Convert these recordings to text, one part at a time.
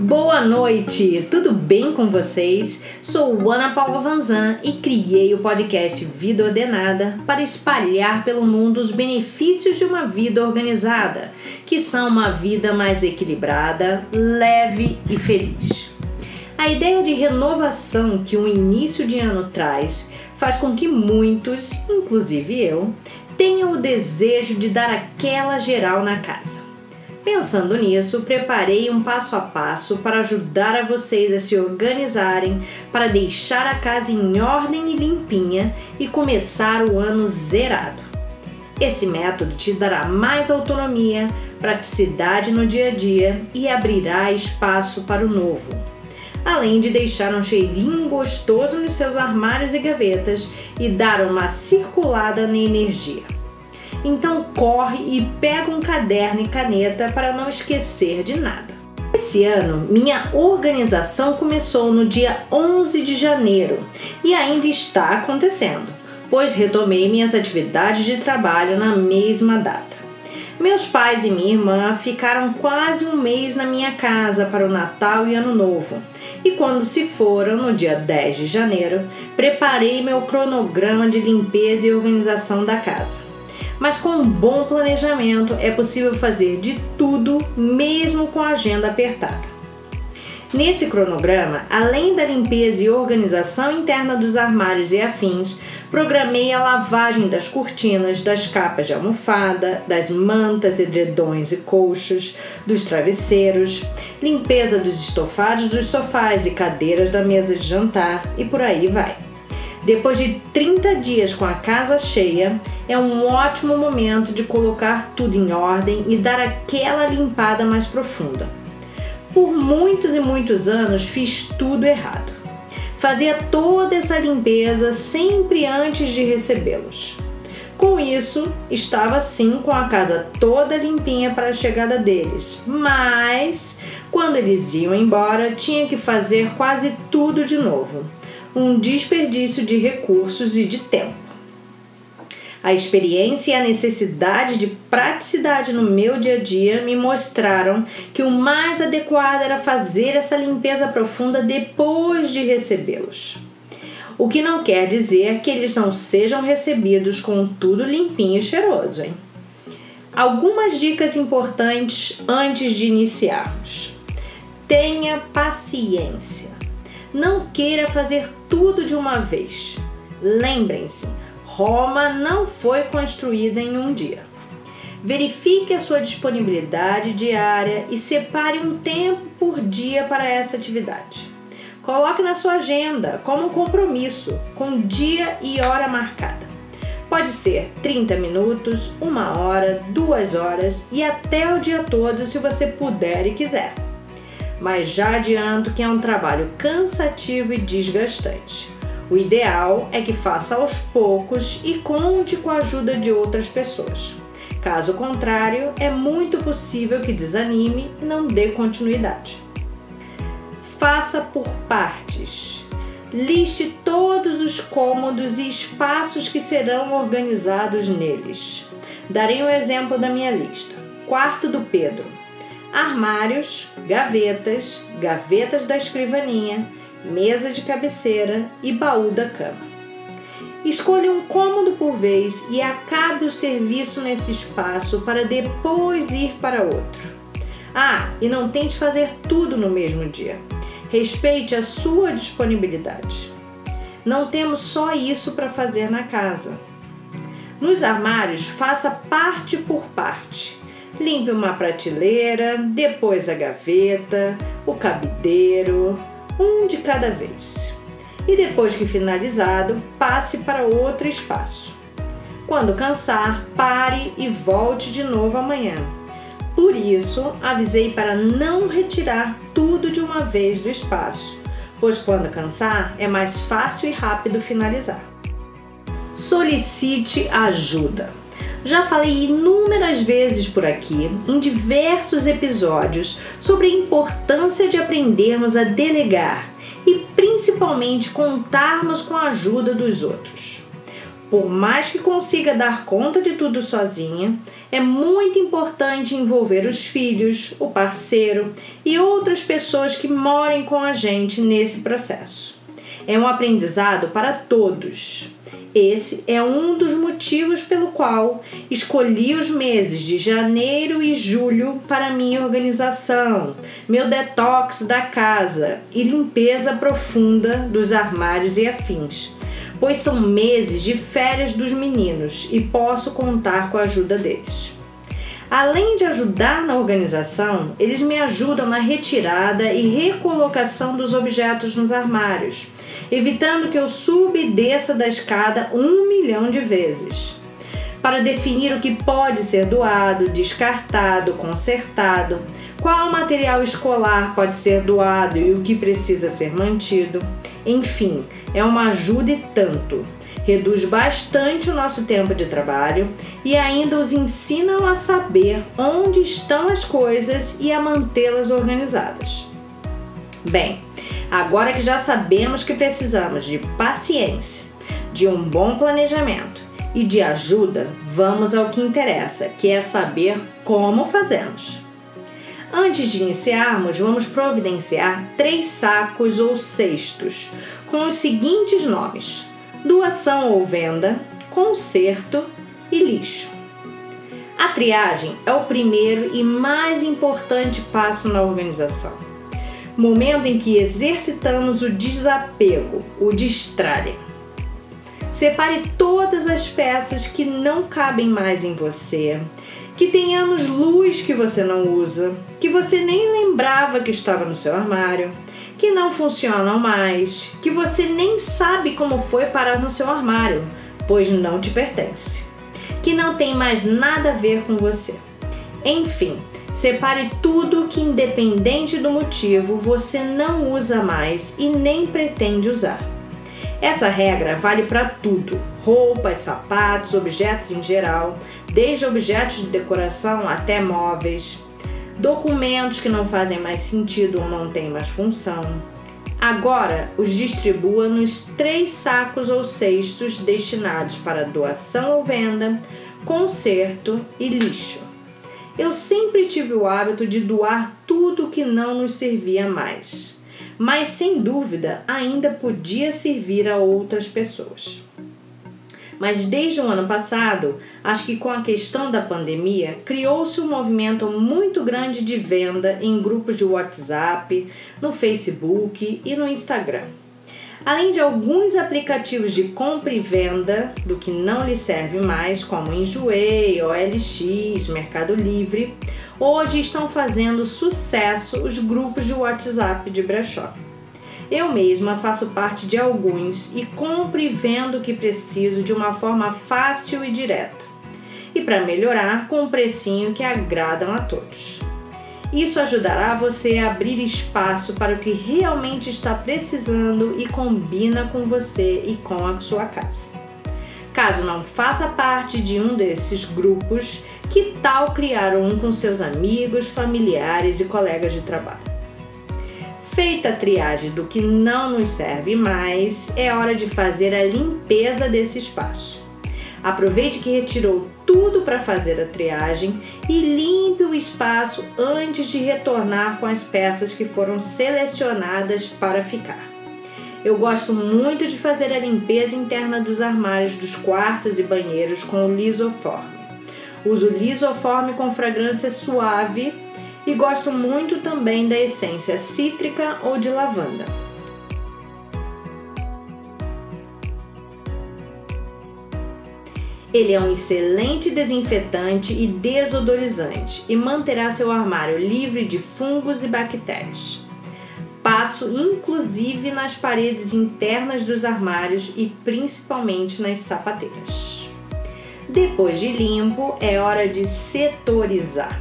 Boa noite, tudo bem com vocês? Sou Ana Paula Vanzan e criei o podcast Vida Ordenada para espalhar pelo mundo os benefícios de uma vida organizada, que são uma vida mais equilibrada, leve e feliz. A ideia de renovação que o início de ano traz faz com que muitos, inclusive eu, tenham o desejo de dar aquela geral na casa. Pensando nisso, preparei um passo a passo para ajudar a vocês a se organizarem, para deixar a casa em ordem e limpinha e começar o ano zerado. Esse método te dará mais autonomia, praticidade no dia a dia e abrirá espaço para o novo. Além de deixar um cheirinho gostoso nos seus armários e gavetas e dar uma circulada na energia. Então corre e pega um caderno e caneta para não esquecer de nada. Esse ano, minha organização começou no dia 11 de janeiro e ainda está acontecendo, pois retomei minhas atividades de trabalho na mesma data. Meus pais e minha irmã ficaram quase um mês na minha casa para o Natal e Ano Novo. E quando se foram, no dia 10 de janeiro, preparei meu cronograma de limpeza e organização da casa. Mas com um bom planejamento é possível fazer de tudo, mesmo com a agenda apertada. Nesse cronograma, além da limpeza e organização interna dos armários e afins, programei a lavagem das cortinas, das capas de almofada, das mantas, edredões e colchas, dos travesseiros, limpeza dos estofados dos sofás e cadeiras da mesa de jantar e por aí vai. Depois de 30 dias com a casa cheia, é um ótimo momento de colocar tudo em ordem e dar aquela limpada mais profunda. Por muitos e muitos anos fiz tudo errado. Fazia toda essa limpeza sempre antes de recebê-los. Com isso, estava sim com a casa toda limpinha para a chegada deles, mas quando eles iam embora, tinha que fazer quase tudo de novo um desperdício de recursos e de tempo. A experiência e a necessidade de praticidade no meu dia a dia me mostraram que o mais adequado era fazer essa limpeza profunda depois de recebê-los. O que não quer dizer que eles não sejam recebidos com tudo limpinho e cheiroso, hein? Algumas dicas importantes antes de iniciarmos. Tenha paciência. Não queira fazer tudo de uma vez. Lembrem-se, Roma não foi construída em um dia. Verifique a sua disponibilidade diária e separe um tempo por dia para essa atividade. Coloque na sua agenda como um compromisso, com dia e hora marcada. Pode ser 30 minutos, uma hora, duas horas e até o dia todo se você puder e quiser mas já adianto que é um trabalho cansativo e desgastante. O ideal é que faça aos poucos e conte com a ajuda de outras pessoas. Caso contrário, é muito possível que desanime e não dê continuidade. Faça por partes. Liste todos os cômodos e espaços que serão organizados neles. Darei um exemplo da minha lista: quarto do Pedro, armários, gavetas, gavetas da escrivaninha, mesa de cabeceira e baú da cama. Escolha um cômodo por vez e acabe o serviço nesse espaço para depois ir para outro. Ah, e não tente fazer tudo no mesmo dia. Respeite a sua disponibilidade. Não temos só isso para fazer na casa. Nos armários, faça parte por parte Limpe uma prateleira, depois a gaveta, o cabideiro, um de cada vez. E depois que finalizado, passe para outro espaço. Quando cansar, pare e volte de novo amanhã. Por isso, avisei para não retirar tudo de uma vez do espaço, pois quando cansar é mais fácil e rápido finalizar. Solicite ajuda. Já falei inúmeras vezes por aqui, em diversos episódios, sobre a importância de aprendermos a delegar e principalmente contarmos com a ajuda dos outros. Por mais que consiga dar conta de tudo sozinha, é muito importante envolver os filhos, o parceiro e outras pessoas que morem com a gente nesse processo. É um aprendizado para todos. Esse é um dos motivos pelo qual escolhi os meses de janeiro e julho para minha organização, meu detox da casa e limpeza profunda dos armários e afins pois são meses de férias dos meninos e posso contar com a ajuda deles. Além de ajudar na organização, eles me ajudam na retirada e recolocação dos objetos nos armários, evitando que eu suba e desça da escada um milhão de vezes. Para definir o que pode ser doado, descartado, consertado, qual material escolar pode ser doado e o que precisa ser mantido. Enfim, é uma ajuda e tanto. Reduz bastante o nosso tempo de trabalho e ainda os ensinam a saber onde estão as coisas e a mantê-las organizadas. Bem, agora que já sabemos que precisamos de paciência, de um bom planejamento e de ajuda, vamos ao que interessa, que é saber como fazemos. Antes de iniciarmos, vamos providenciar três sacos ou cestos com os seguintes nomes: doação ou venda, conserto e lixo. A triagem é o primeiro e mais importante passo na organização. Momento em que exercitamos o desapego, o distrarem. Separe todas as peças que não cabem mais em você que tem anos luz que você não usa, que você nem lembrava que estava no seu armário, que não funcionam mais, que você nem sabe como foi parar no seu armário, pois não te pertence, que não tem mais nada a ver com você. Enfim, separe tudo que, independente do motivo, você não usa mais e nem pretende usar. Essa regra vale para tudo: roupas, sapatos, objetos em geral, desde objetos de decoração até móveis, documentos que não fazem mais sentido ou não têm mais função. Agora os distribua nos três sacos ou cestos destinados para doação ou venda, conserto e lixo. Eu sempre tive o hábito de doar tudo que não nos servia mais, mas sem dúvida ainda podia servir a outras pessoas. Mas desde o ano passado, acho que com a questão da pandemia, criou-se um movimento muito grande de venda em grupos de WhatsApp, no Facebook e no Instagram. Além de alguns aplicativos de compra e venda do que não lhe serve mais, como Enjoei, OLX, Mercado Livre, hoje estão fazendo sucesso os grupos de WhatsApp de brechó. Eu mesma faço parte de alguns e compro e vendo o que preciso de uma forma fácil e direta. E para melhorar, com um precinho que agradam a todos. Isso ajudará você a abrir espaço para o que realmente está precisando e combina com você e com a sua casa. Caso não faça parte de um desses grupos, que tal criar um com seus amigos, familiares e colegas de trabalho? Feita a triagem do que não nos serve mais, é hora de fazer a limpeza desse espaço. Aproveite que retirou tudo para fazer a triagem e limpe o espaço antes de retornar com as peças que foram selecionadas para ficar. Eu gosto muito de fazer a limpeza interna dos armários dos quartos e banheiros com o lisoforme. Uso lisoforme com fragrância suave e gosto muito também da essência cítrica ou de lavanda. Ele é um excelente desinfetante e desodorizante e manterá seu armário livre de fungos e bactérias. Passo inclusive nas paredes internas dos armários e principalmente nas sapateiras. Depois de limpo, é hora de setorizar.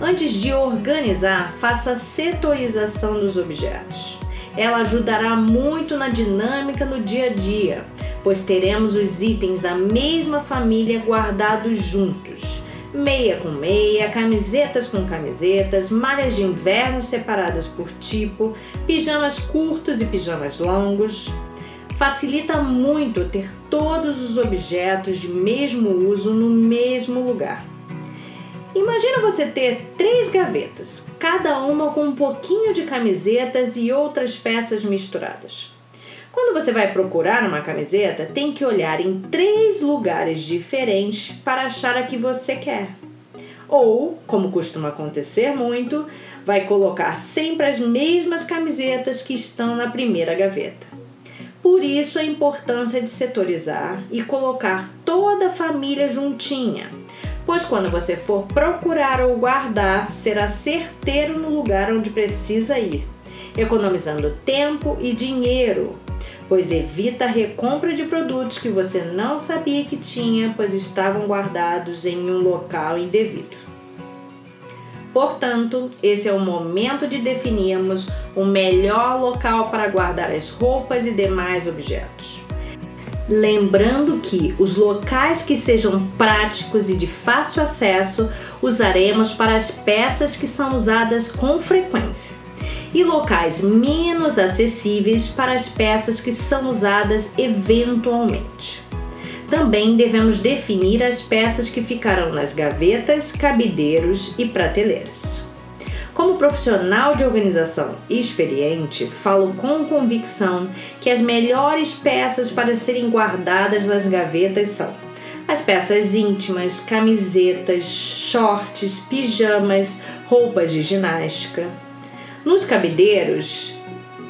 Antes de organizar, faça a setorização dos objetos. Ela ajudará muito na dinâmica no dia a dia, pois teremos os itens da mesma família guardados juntos. Meia com meia, camisetas com camisetas, malhas de inverno separadas por tipo, pijamas curtos e pijamas longos. facilita muito ter todos os objetos de mesmo uso no mesmo lugar. Imagina você ter três gavetas, cada uma com um pouquinho de camisetas e outras peças misturadas. Quando você vai procurar uma camiseta, tem que olhar em três lugares diferentes para achar a que você quer. Ou, como costuma acontecer muito, vai colocar sempre as mesmas camisetas que estão na primeira gaveta. Por isso a importância de setorizar e colocar toda a família juntinha pois quando você for procurar ou guardar, será certeiro no lugar onde precisa ir, economizando tempo e dinheiro, pois evita a recompra de produtos que você não sabia que tinha, pois estavam guardados em um local indevido. Portanto, esse é o momento de definirmos o melhor local para guardar as roupas e demais objetos. Lembrando que os locais que sejam práticos e de fácil acesso usaremos para as peças que são usadas com frequência, e locais menos acessíveis para as peças que são usadas eventualmente. Também devemos definir as peças que ficarão nas gavetas, cabideiros e prateleiras. Como profissional de organização experiente, falo com convicção que as melhores peças para serem guardadas nas gavetas são as peças íntimas, camisetas, shorts, pijamas, roupas de ginástica. Nos cabideiros,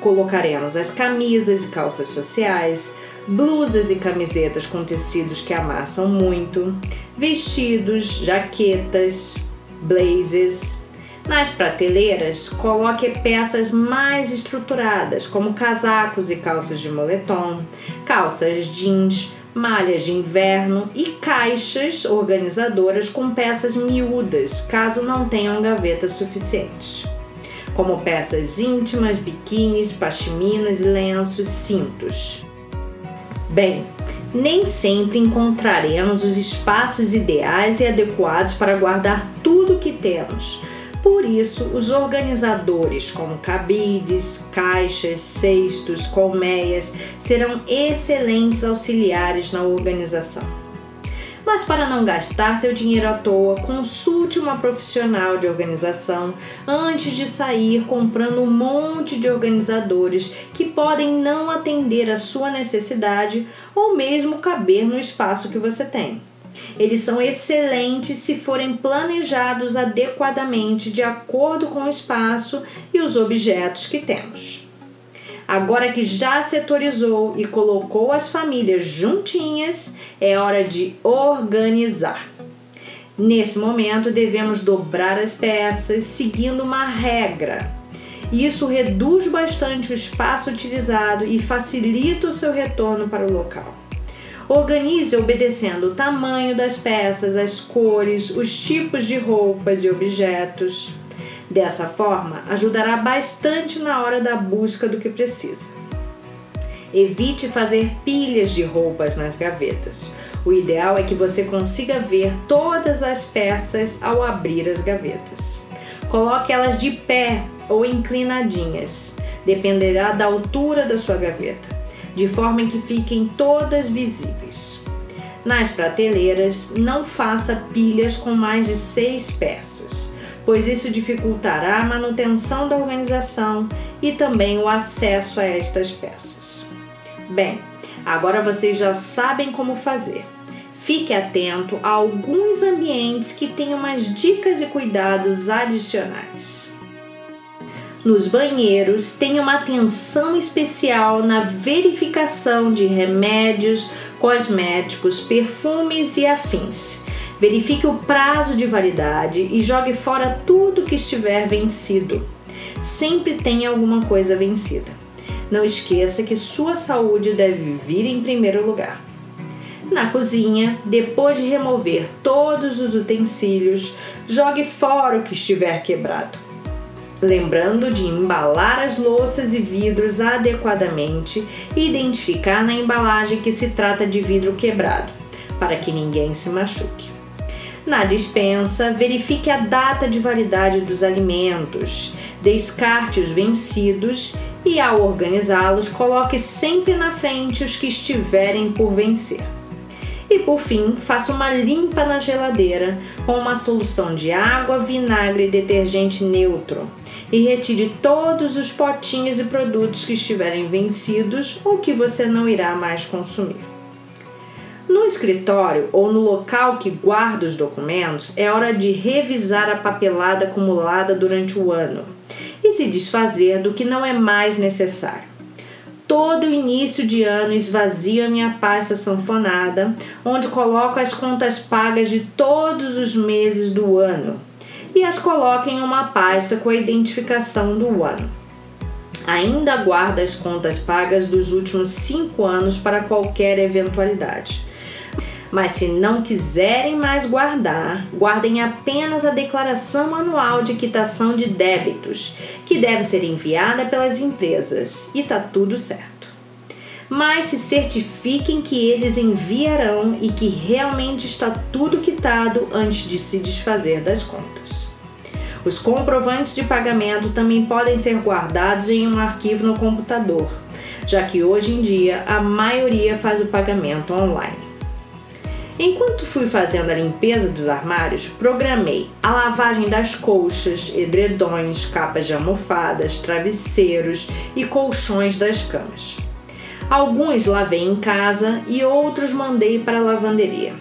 colocaremos as camisas e calças sociais, blusas e camisetas com tecidos que amassam muito, vestidos, jaquetas, blazers, nas prateleiras, coloque peças mais estruturadas, como casacos e calças de moletom, calças jeans, malhas de inverno e caixas organizadoras com peças miúdas, caso não tenham gavetas suficientes, como peças íntimas, biquínis, pashminas, lenços, cintos. Bem, nem sempre encontraremos os espaços ideais e adequados para guardar tudo o que temos por isso, os organizadores, como cabides, caixas, cestos, colmeias, serão excelentes auxiliares na organização. Mas para não gastar seu dinheiro à toa, consulte uma profissional de organização antes de sair comprando um monte de organizadores que podem não atender à sua necessidade ou mesmo caber no espaço que você tem. Eles são excelentes se forem planejados adequadamente de acordo com o espaço e os objetos que temos. Agora que já setorizou e colocou as famílias juntinhas, é hora de organizar. Nesse momento, devemos dobrar as peças seguindo uma regra. Isso reduz bastante o espaço utilizado e facilita o seu retorno para o local. Organize obedecendo o tamanho das peças, as cores, os tipos de roupas e objetos. Dessa forma, ajudará bastante na hora da busca do que precisa. Evite fazer pilhas de roupas nas gavetas. O ideal é que você consiga ver todas as peças ao abrir as gavetas. Coloque elas de pé ou inclinadinhas, dependerá da altura da sua gaveta de forma que fiquem todas visíveis. Nas prateleiras, não faça pilhas com mais de seis peças, pois isso dificultará a manutenção da organização e também o acesso a estas peças. Bem, agora vocês já sabem como fazer. Fique atento a alguns ambientes que tenham umas dicas e cuidados adicionais. Nos banheiros, tenha uma atenção especial na verificação de remédios, cosméticos, perfumes e afins. Verifique o prazo de validade e jogue fora tudo que estiver vencido. Sempre tem alguma coisa vencida. Não esqueça que sua saúde deve vir em primeiro lugar. Na cozinha, depois de remover todos os utensílios, jogue fora o que estiver quebrado lembrando de embalar as louças e vidros adequadamente e identificar na embalagem que se trata de vidro quebrado, para que ninguém se machuque. Na dispensa, verifique a data de validade dos alimentos, descarte os vencidos E ao organizá-los, coloque sempre na frente os que estiverem por vencer. E por fim, faça uma limpa na geladeira com uma solução de água, vinagre e detergente neutro. E retire todos os potinhos e produtos que estiverem vencidos ou que você não irá mais consumir. No escritório ou no local que guarda os documentos, é hora de revisar a papelada acumulada durante o ano e se desfazer do que não é mais necessário. Todo início de ano esvazio a minha pasta sanfonada, onde coloco as contas pagas de todos os meses do ano e as coloco em uma pasta com a identificação do ano. Ainda guardo as contas pagas dos últimos cinco anos para qualquer eventualidade mas se não quiserem mais guardar, guardem apenas a declaração anual de quitação de débitos, que deve ser enviada pelas empresas, e tá tudo certo. Mas se certifiquem que eles enviarão e que realmente está tudo quitado antes de se desfazer das contas. Os comprovantes de pagamento também podem ser guardados em um arquivo no computador, já que hoje em dia a maioria faz o pagamento online. Enquanto fui fazendo a limpeza dos armários, programei a lavagem das colchas, edredões, capas de almofadas, travesseiros e colchões das camas. Alguns lavei em casa e outros mandei para a lavanderia.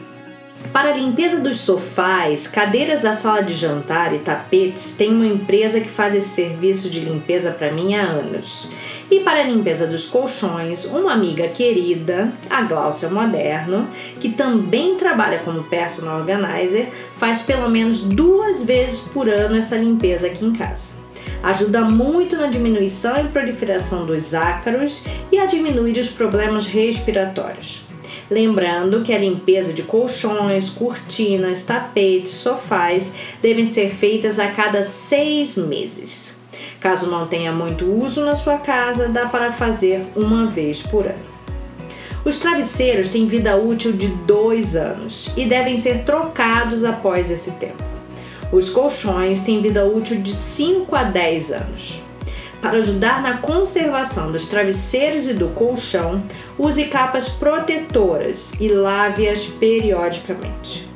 Para a limpeza dos sofás, cadeiras da sala de jantar e tapetes, tem uma empresa que faz esse serviço de limpeza para mim há anos. E para a limpeza dos colchões, uma amiga querida, a Glaucia Moderno, que também trabalha como personal organizer, faz pelo menos duas vezes por ano essa limpeza aqui em casa. Ajuda muito na diminuição e proliferação dos ácaros e a diminuir os problemas respiratórios. Lembrando que a limpeza de colchões, cortinas, tapetes, sofás devem ser feitas a cada seis meses. Caso não tenha muito uso na sua casa, dá para fazer uma vez por ano. Os travesseiros têm vida útil de dois anos e devem ser trocados após esse tempo. Os colchões têm vida útil de 5 a 10 anos. Para ajudar na conservação dos travesseiros e do colchão, use capas protetoras e lave-as periodicamente.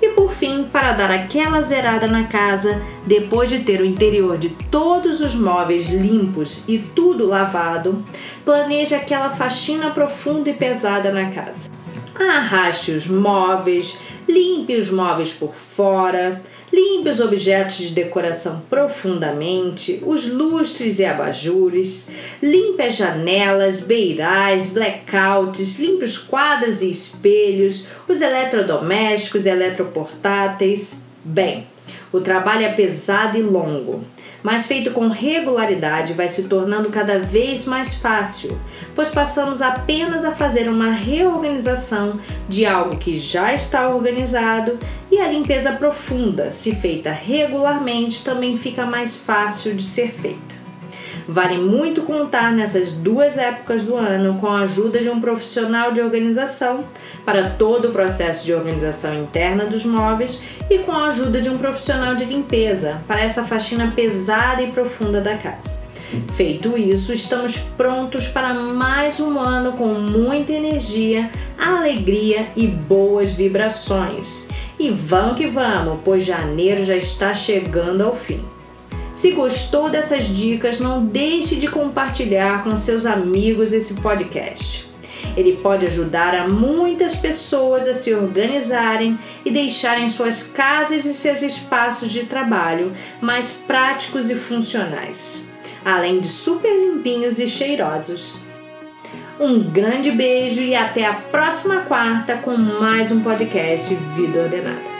E por fim, para dar aquela zerada na casa, depois de ter o interior de todos os móveis limpos e tudo lavado, planeje aquela faxina profunda e pesada na casa. Arraste os móveis, limpe os móveis por fora, Limpe os objetos de decoração profundamente, os lustres e abajures. Limpe as janelas, beirais, blackouts. Limpe os quadros e espelhos, os eletrodomésticos e eletroportáteis. Bem, o trabalho é pesado e longo mas feito com regularidade vai se tornando cada vez mais fácil, pois passamos apenas a fazer uma reorganização de algo que já está organizado e a limpeza profunda, se feita regularmente, também fica mais fácil de ser feita. Vale muito contar nessas duas épocas do ano com a ajuda de um profissional de organização para todo o processo de organização interna dos móveis e com a ajuda de um profissional de limpeza para essa faxina pesada e profunda da casa. Feito isso, estamos prontos para mais um ano com muita energia, alegria e boas vibrações. E vamos que vamos, pois janeiro já está chegando ao fim. Se gostou dessas dicas, não deixe de compartilhar com seus amigos esse podcast. Ele pode ajudar a muitas pessoas a se organizarem e deixarem suas casas e seus espaços de trabalho mais práticos e funcionais, além de super limpinhos e cheirosos. Um grande beijo e até a próxima quarta com mais um podcast Vida Ordenada.